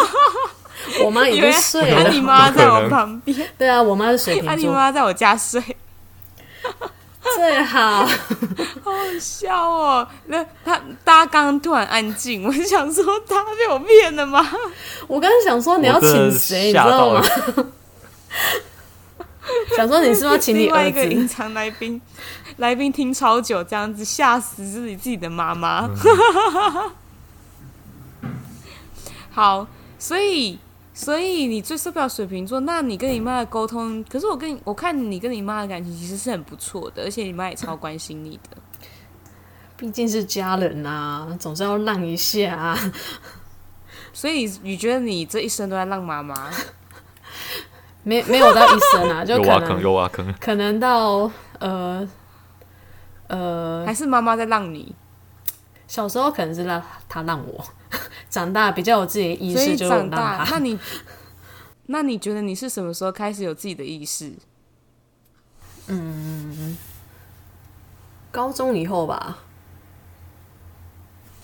[laughs] 我妈已经睡了。安妮妈在我旁边。对啊，我妈是水瓶座。安妮妈在我家睡。最好，好好笑哦！那他大家刚刚突然安静，我就想说他被我骗了吗？我刚刚想说你要请谁，你知道吗？[laughs] 想说你是不是要请你另外一个儿子？隐藏来宾，来宾听超久，这样子吓死自己自己的妈妈。[laughs] 好，所以所以你最受不了水瓶座，那你跟你妈的沟通，可是我跟你我看你跟你妈的感情其实是很不错的，而且你妈也超关心你的。毕竟是家人啊，总是要让一下啊。所以你觉得你这一生都在让妈妈？没没有到一生啊，[laughs] 就可又挖坑能又挖坑。可能到呃呃，还是妈妈在让你？小时候可能是让她让我，长大比较有自己的意识，就长大，那你 [laughs] 那你觉得你是什么时候开始有自己的意识？嗯，高中以后吧。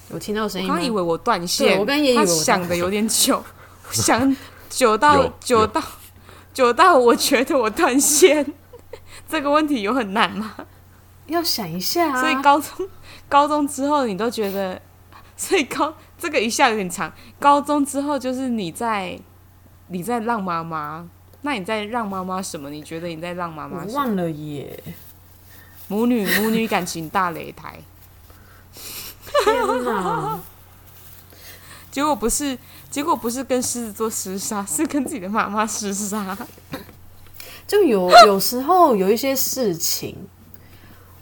有听到声音吗？我刚以为我断线，我刚也以为我断线他想的有点久，[laughs] 想久到久到久到，我觉得我断线。[laughs] 这个问题有很难吗？要想一下、啊。所以高中高中之后，你都觉得，所以高这个一下有点长。高中之后就是你在你在让妈妈，那你在让妈妈什么？你觉得你在让妈妈什么？我忘了耶。母女母女感情大擂台。天哪！结果不是，结果不是跟狮子座厮杀，是跟自己的妈妈厮杀。就有有时候有一些事情，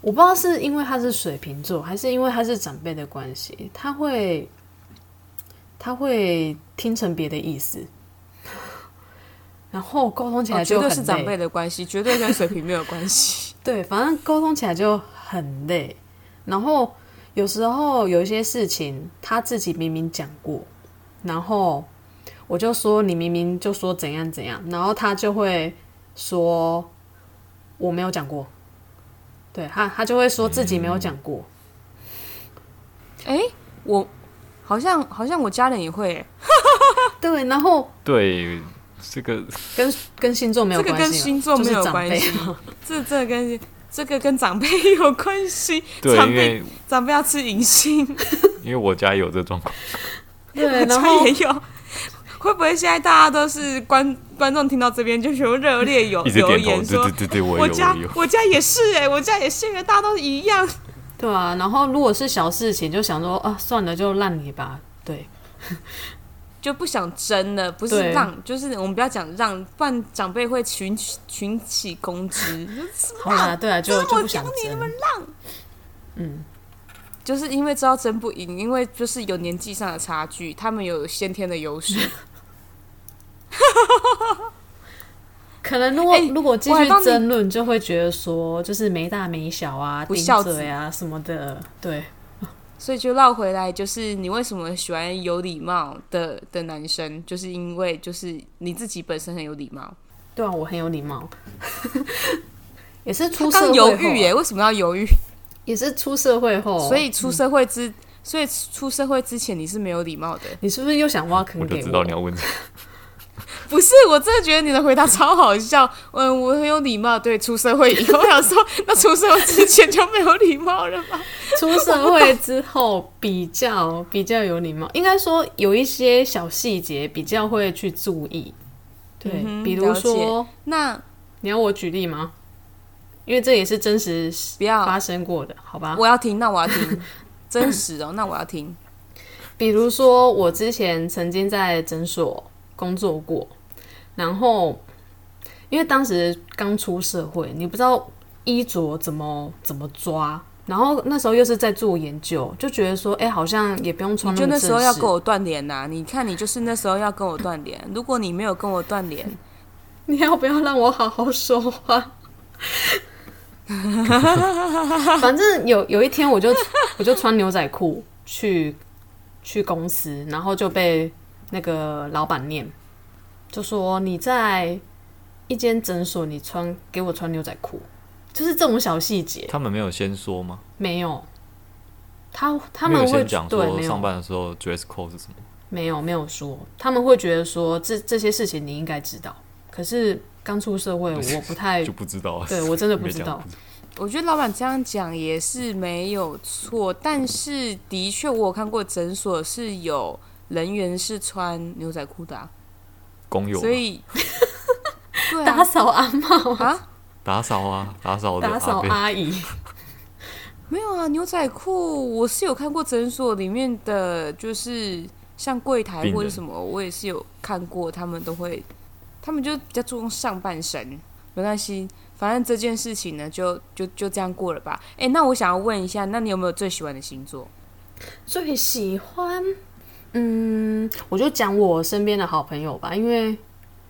我不知道是因为他是水瓶座，还是因为他是长辈的关系，他会他会听成别的意思，然后沟通起来就很累。绝对是长辈的关系，绝对跟水平没有关系。[laughs] 对，反正沟通起来就很累，然后。有时候有一些事情，他自己明明讲过，然后我就说你明明就说怎样怎样，然后他就会说我没有讲过，对他他就会说自己没有讲过。哎、欸，我好像好像我家人也会，[laughs] 对，然后对这个跟跟星座没有关系，这个跟星座没有关系，这这跟。这个跟长辈 [laughs] 有关系，对，长辈因为长辈要吃银杏，[laughs] 因为我家有这状况，对，我家也有。会不会现在大家都是观观众听到这边就觉得热烈有留言说，对对对，我，我家我，我家也是哎、欸，我家也是，因为大家都一样。对啊，然后如果是小事情，就想说啊，算了，就让你吧。对。[laughs] 就不想争了，不是让，就是我们不要讲让，不然长辈会群群起攻之。好啦，对啊，就就不想争。嗯，就是因为知道争不赢，因为就是有年纪上的差距，他们有先天的优势。[laughs] 可能如果、欸、如果继续争论，就会觉得说，就是没大没小啊，不孝子啊什么的，对。[laughs] 所以就绕回来，就是你为什么喜欢有礼貌的的男生，就是因为就是你自己本身很有礼貌。对啊，我很有礼貌，[laughs] 也是出社会犹豫耶？为什么要犹豫？也是出社会后，所以出社会之，嗯、所以出社会之前你是没有礼貌的。你是不是又想挖坑给我？我就知道你要问这个。[laughs] 不是，我真的觉得你的回答超好笑。嗯，我很有礼貌。对，出社会以后，我想说，[laughs] 那出社会之前就没有礼貌了吗？出社会之后比较比较有礼貌，应该说有一些小细节比较会去注意。对，嗯、比如说，那你要我举例吗？因为这也是真实不要发生过的，好吧？我要听，那我要听 [laughs] 真实哦，那我要听。比如说，我之前曾经在诊所工作过。然后，因为当时刚出社会，你不知道衣着怎么怎么抓。然后那时候又是在做研究，就觉得说，哎，好像也不用穿就那时候要跟我断联呐？你看，你就是那时候要跟我断联。如果你没有跟我断联，[laughs] 你要不要让我好好说话？[laughs] 反正有有一天，我就我就穿牛仔裤去去公司，然后就被那个老板念。就说你在一间诊所，你穿给我穿牛仔裤，就是这种小细节。他们没有先说吗？没有，他他们会讲说上班的时候 dress code 是什么？没有没有说，他们会觉得说这这些事情你应该知道。可是刚出社会，[laughs] 我不太就不知道。对我真的不知道。我觉得老板这样讲也是没有错，但是的确我有看过诊所是有人员是穿牛仔裤的啊。工友，所以、[laughs] 啊、打扫阿嬷啊，打扫啊，打扫的打扫阿姨。没有啊，牛仔裤我是有看过诊所里面的，就是像柜台或者什么，我也是有看过，他们都会，他们就比较注重上半身，没关系，反正这件事情呢，就就就这样过了吧。哎，那我想要问一下，那你有没有最喜欢的星座？最喜欢，嗯，我就讲我身边的好朋友吧，因为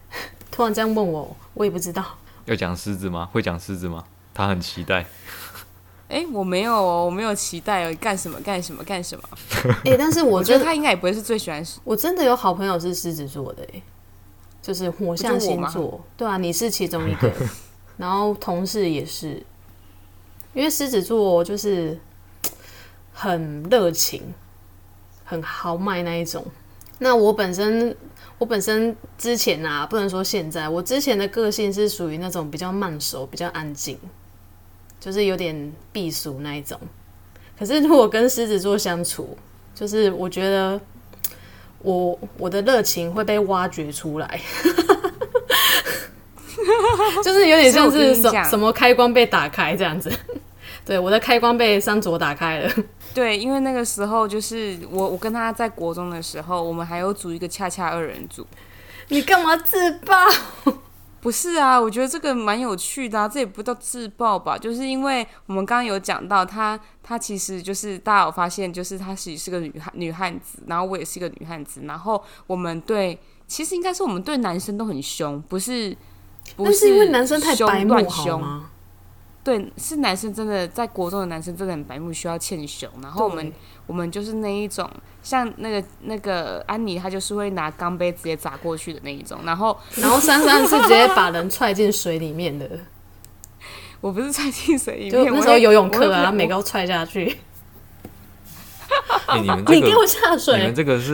[laughs] 突然这样问我，我也不知道。要讲狮子吗？会讲狮子吗？他很期待。[laughs] 哎，我没有哦，我没有期待哦，干什么干什么干什么？哎，[laughs] 但是我，我觉得他应该也不会是最喜欢。我真的有好朋友是狮子座的，哎，就是火象星座。对啊，你是其中一个，然后同事也是，因为狮子座就是很热情、很豪迈那一种。那我本身，我本身之前啊，不能说现在，我之前的个性是属于那种比较慢熟、比较安静。就是有点避俗那一种，可是如果跟狮子座相处，就是我觉得我我的热情会被挖掘出来，[laughs] 就是有点像是什什么开关被打开这样子。[laughs] 对，我的开关被三卓打开了。对，因为那个时候就是我我跟他在国中的时候，我们还有组一个恰恰二人组。你干嘛自爆？不是啊，我觉得这个蛮有趣的啊，这也不叫自爆吧，就是因为我们刚刚有讲到他，他其实就是大家有发现，就是他其实是个女汉女汉子，然后我也是一个女汉子，然后我们对，其实应该是我们对男生都很凶，不是？不是，是因为男生太白目好吗？对，是男生真的在国中的男生真的很白目，需要欠熊，然后我们。我们就是那一种，像那个那个安妮，她就是会拿钢杯直接砸过去的那一种。然后，[laughs] 然后珊珊是直接把人踹进水里面的。我不是踹进水里面，就那时候游泳课啊，每个都踹下去。欸、你们 [laughs] 这个，你给我下水！你们这个是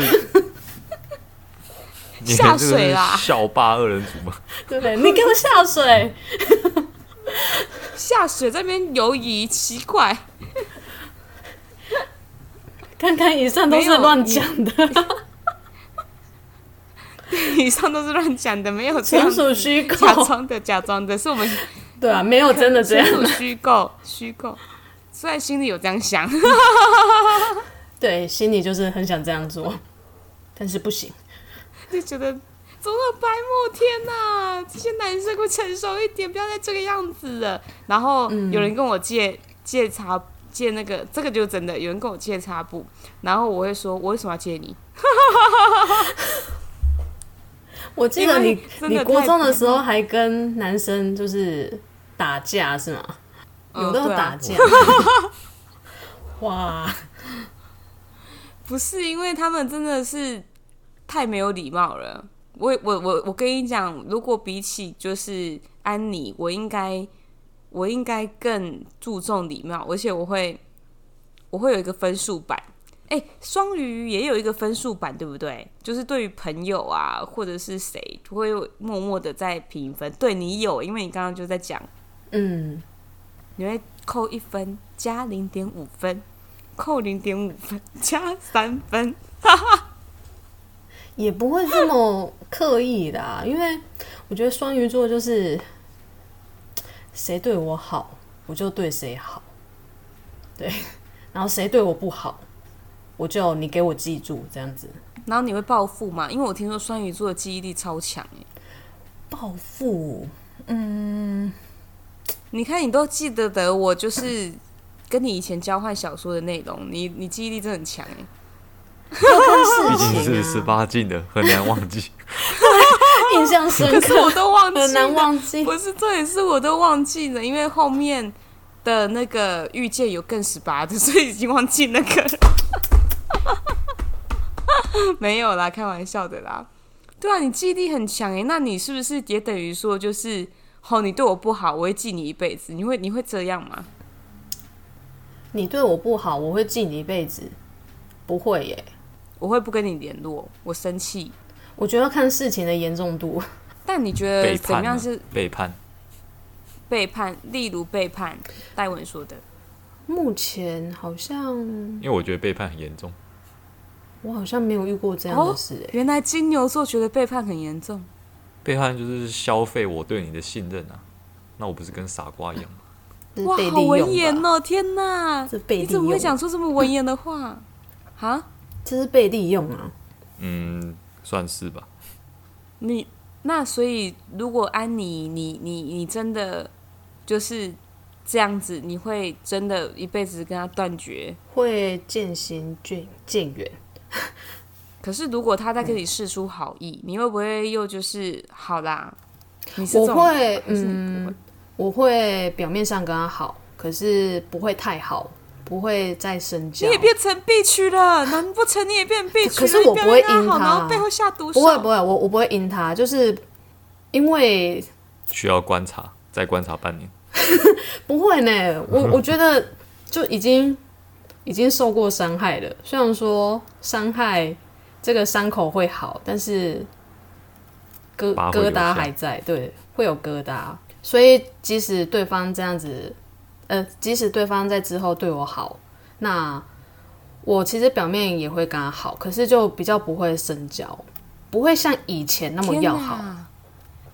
[laughs] 下水啦！校霸二人组吗？对不对？你给我下水！下水在那边游移，奇怪。看看以上都是乱讲的，以上都是乱讲的，没有 [laughs] 纯属虚构，假装的，假装的，是我们对啊，没有真的这样，虚构，虚构，虽然心里有这样想，[laughs] 对，心里就是很想这样做，但是不行，就觉得怎么白目，天哪，这些男生会成熟一点，不要再这个样子了。然后有人跟我借借茶。借那个，这个就真的有人跟我借擦布，然后我会说，我为什么要借你？[laughs] 我记得你你国中的时候还跟男生就是打架是吗？嗯、有的打架，啊、[laughs] 哇！不是因为他们真的是太没有礼貌了。我我我我跟你讲，如果比起就是安妮，我应该。我应该更注重礼貌，而且我会，我会有一个分数版。哎，双鱼也有一个分数版，对不对？就是对于朋友啊，或者是谁，会默默的在评分。对你有，因为你刚刚就在讲，嗯，你会扣一分，加零点五分，扣零点五分，加三分，哈哈，也不会这么刻意的啊，因为我觉得双鱼座就是。谁对我好，我就对谁好，对，[laughs] 然后谁对我不好，我就你给我记住这样子。然后你会报复吗？因为我听说双鱼座的记忆力超强耶。报复，嗯，你看你都记得得，我就是跟你以前交换小说的内容，你你记忆力真的很强耶。毕竟是十八禁的，很难忘记。印象深刻，可是我都忘记了，很难忘记。不是，这也是我都忘记了，因为后面的那个遇见有更十八的，所以已经忘记那个。[laughs] 没有啦，开玩笑的啦。对啊，你记忆力很强诶，那你是不是也等于说，就是哦，你对我不好，我会记你一辈子？你会你会这样吗？你对我不好，我会记你一辈子？不会耶，我会不跟你联络，我生气。我觉得要看事情的严重度，[laughs] 但你觉得怎么样是背叛？背叛，例如背叛，戴文说的。目前好像，因为我觉得背叛很严重，我好像没有遇过这样的事。哎，原来金牛座觉得背叛很严重。背叛就是消费我对你的信任啊。那我不是跟傻瓜一样吗？[laughs] 哇，好文言哦！天哪，这被利用，你怎么会讲出这么文言的话？[laughs] 哈，这是被利用啊？嗯，算是吧。你那所以，如果安妮，你你你真的就是这样子，你会真的一辈子跟他断绝？会渐行渐渐远。[laughs] 可是如果他在跟你示出好意，嗯、你会不会又就是好啦？你是我会，嗯，我会表面上跟他好，可是不会太好，不会再深交。你也变成 B 区了，难不成你也变 B 区？可是我不会阴他，然后背后下毒手。不会不会，我我不会阴他，就是因为需要观察，再观察半年。[laughs] 不会呢，我我觉得就已经已经受过伤害了。虽然说伤害这个伤口会好，但是。疙疙瘩还在，对，会有疙瘩，所以即使对方这样子，呃，即使对方在之后对我好，那我其实表面也会跟他好，可是就比较不会深交，不会像以前那么要好。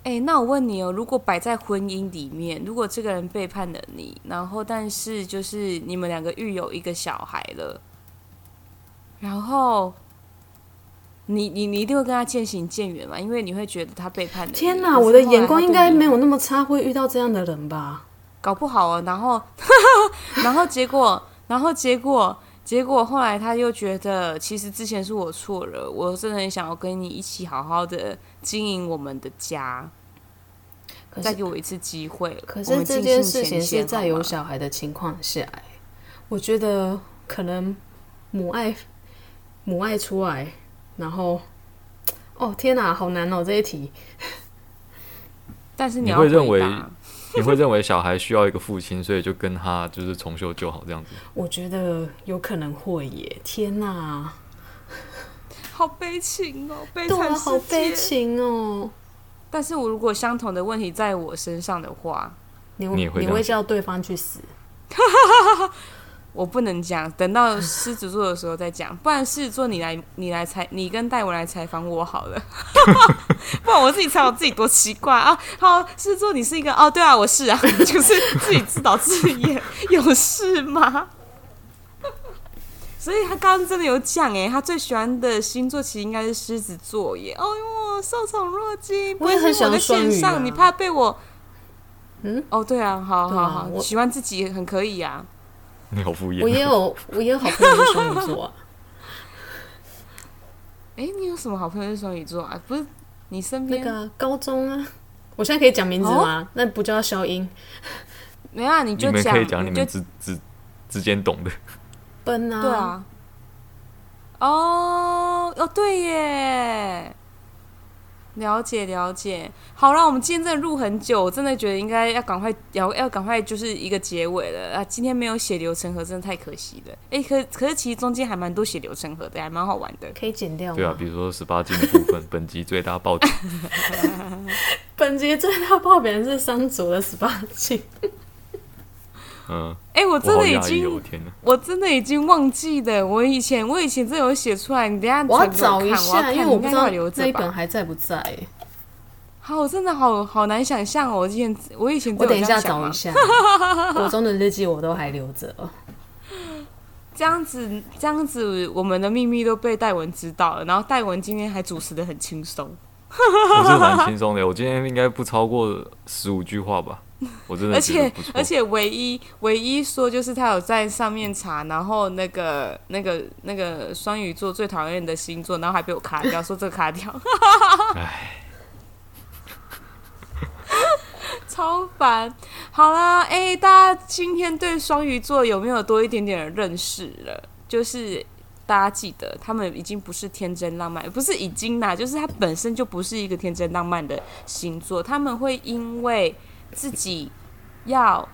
哎、欸，那我问你哦，如果摆在婚姻里面，如果这个人背叛了你，然后但是就是你们两个育有一个小孩了，然后。你你你一定会跟他渐行渐远嘛？因为你会觉得他背叛你。天哪，我的眼光应该没有那么差，会遇到这样的人吧？搞不好啊，然后，[laughs] 然后结果，然后结果，结果后来他又觉得，其实之前是我错了，我真的很想要跟你一起好好的经营我们的家，再给我一次机会。可是这件事情是在有小孩的情况下，我觉得可能母爱母爱出来。然后，哦天哪，好难哦这一题。但是你，你会认为，你会认为小孩需要一个父亲，所以就跟他就是重修旧好这样子。我觉得有可能会耶，天哪，[laughs] 好悲情哦，悲惨世界，好悲情哦。但是我如果相同的问题在我身上的话，你会你，你会叫对方去死。[laughs] 我不能讲，等到狮子座的时候再讲。不然狮子座你来，你来采，你跟戴文来采访我好了。[laughs] 不然我自己猜我自己多奇怪啊！好，狮子座你是一个哦，对啊，我是啊，[laughs] 就是自己自导自演，有事吗？[laughs] 所以他刚刚真的有讲哎，他最喜欢的星座其实应该是狮子座耶。哦哟，受宠若惊，不会很喜欢双鱼啊。你怕被我？嗯，哦，对啊，好好好，啊、喜欢自己很可以呀、啊。你好敷衍。我也有，我也有好朋友是双鱼座。[laughs] 哎，你有什么好朋友是双鱼座啊？不是你身边那个高中啊？我现在可以讲名字吗？哦、那不叫消音。没啊，你就讲，你们可以讲你们之之之间懂的。奔啊！对啊。哦哦，对耶。了解了解，好了，我们今天真的录很久，我真的觉得应该要赶快要要赶快就是一个结尾了啊！今天没有血流成河，真的太可惜了。哎、欸，可可是其实中间还蛮多血流成河的，还蛮好玩的，可以剪掉。对啊，比如说十八禁的部分，[laughs] 本集最大爆点。[laughs] [laughs] 本集最大爆点是三组的十八禁。嗯，哎、欸，我真的已经，我，我真的已经忘记了。我以前，我以前真的有写出来。你等下我要找一下，我因为我不知道这一本还在不在。好，我真的好好难想象哦。我以前，我以前，我等一下找一下。[laughs] 国中的日记我都还留着。这样子，这样子，我们的秘密都被戴文知道了。然后戴文今天还主持的很轻松。[laughs] 我是蛮轻松的，我今天应该不超过十五句话吧。我真的，而且而且唯一唯一说就是他有在上面查，然后那个那个那个双鱼座最讨厌的星座，然后还被我卡掉，说这个卡掉，哎，[laughs] 超烦。好啦，哎、欸，大家今天对双鱼座有没有多一点点的认识了？就是大家记得，他们已经不是天真浪漫，不是已经啦，就是他本身就不是一个天真浪漫的星座，他们会因为。自己要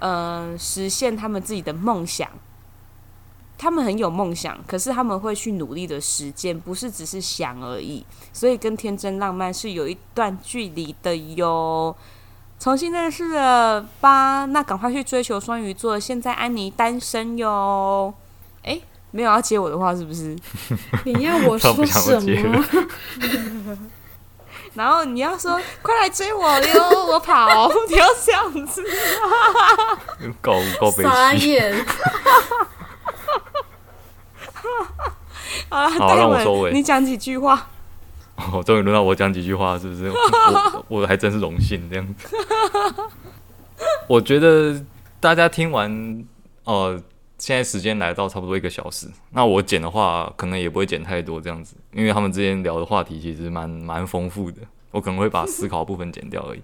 嗯、呃、实现他们自己的梦想，他们很有梦想，可是他们会去努力的实践，不是只是想而已。所以跟天真浪漫是有一段距离的哟。重新认识了吧？那赶快去追求双鱼座。现在安妮单身哟。哎、没有要接我的话是不是？[laughs] 你要我说什么？[laughs] 然后你要说快来追我哟，我跑，你要这样子，搞搞悲傻眼。[laughs] 好了，好让我收尾，你讲几句话。哦，终于轮到我讲几句话，是不是？我我还真是荣幸这样子。我觉得大家听完，呃。现在时间来到差不多一个小时，那我剪的话可能也不会剪太多这样子，因为他们之间聊的话题其实蛮蛮丰富的，我可能会把思考部分剪掉而已。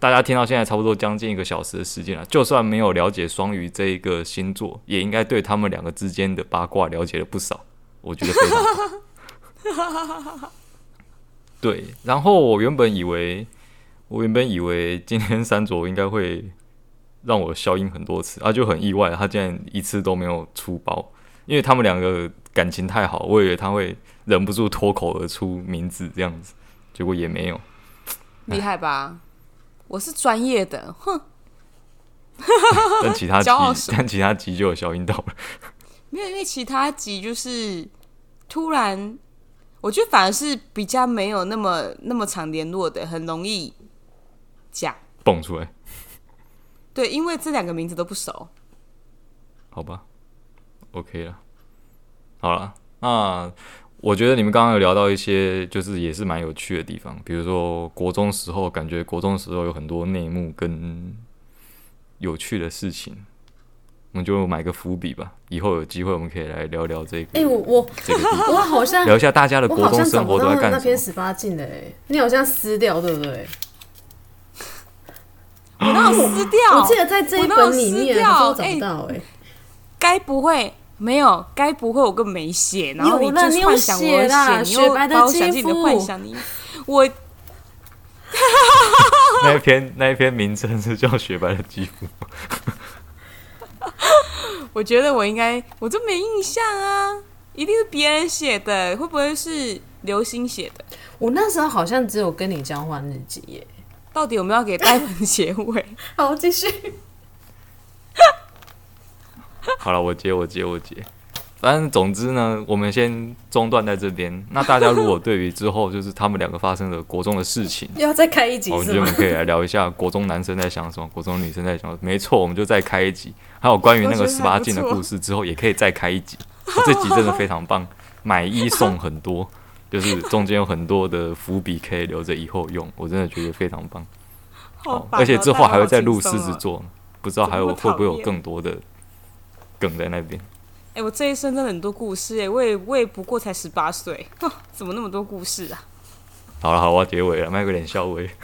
大家听到现在差不多将近一个小时的时间了，就算没有了解双鱼这一个星座，也应该对他们两个之间的八卦了解了不少，我觉得非常好。[laughs] 对，然后我原本以为，我原本以为今天三卓应该会。让我消音很多次啊，就很意外，他竟然一次都没有出包，因为他们两个感情太好，我以为他会忍不住脱口而出名字这样子，结果也没有，厉害吧？我是专业的，哼。[laughs] 但其他集，但其他集就有消音到了，[laughs] 没有，因为其他集就是突然，我觉得反而是比较没有那么那么常联络的，很容易讲蹦出来。对，因为这两个名字都不熟，好吧，OK 了，好了，那我觉得你们刚刚有聊到一些，就是也是蛮有趣的地方，比如说国中时候，感觉国中时候有很多内幕跟有趣的事情，我们就买个伏笔吧，以后有机会我们可以来聊聊这个。哎、欸，我我这个我好像聊一下大家的国中生活都在干什么。那篇十八禁的，哎，你好像撕掉，对不对？我那有撕掉，我记得在这一本里面都找不到哎。该不会没有？该不会我根本没写？然后你就幻想我写，你又把我想进你的幻想里。我 [laughs] 那一篇那一篇名称是叫《雪白的肌肤》。[laughs] 我觉得我应该，我就没印象啊，一定是别人写的，会不会是刘星写的？我那时候好像只有跟你交换日记耶。到底有没有给带文结尾？[laughs] 好，继续。[laughs] 好了，我接，我接，我接。反正总之呢，我们先中断在这边。那大家如果对于之后就是他们两个发生的国中的事情，[laughs] 要再开一集，我觉得我们可以来聊一下国中男生在想什么，国中女生在想什么。没错，我们就再开一集。还有关于那个十八禁的故事，之后也可以再开一集。这集真的非常棒，买一送很多。就是中间有很多的伏笔可以留着以后用，我真的觉得非常棒。好，而且之后还会再录狮子座，不知道还有会不会有更多的梗在那边。哎、欸，我这一生真的很多故事哎、欸，我也我也不过才十八岁，怎么那么多故事啊？好了，好，我要结尾了，卖个脸笑微。[laughs]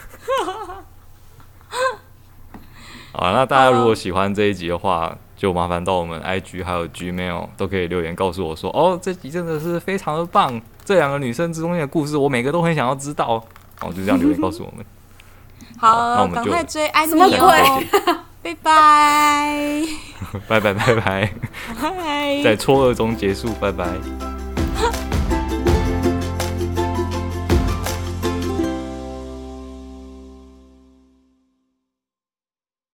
好，那大家如果喜欢这一集的话，就麻烦到我们 IG 还有 Gmail 都可以留言告诉我说，哦，这集真的是非常的棒。这两个女生之中间的故事，我每个都很想要知道。哦，就这样留言告诉我们。[laughs] 好，那我们就赶快追安妮哦！[laughs] 拜拜，拜拜 [laughs] 拜拜，在错愕中结束，拜拜。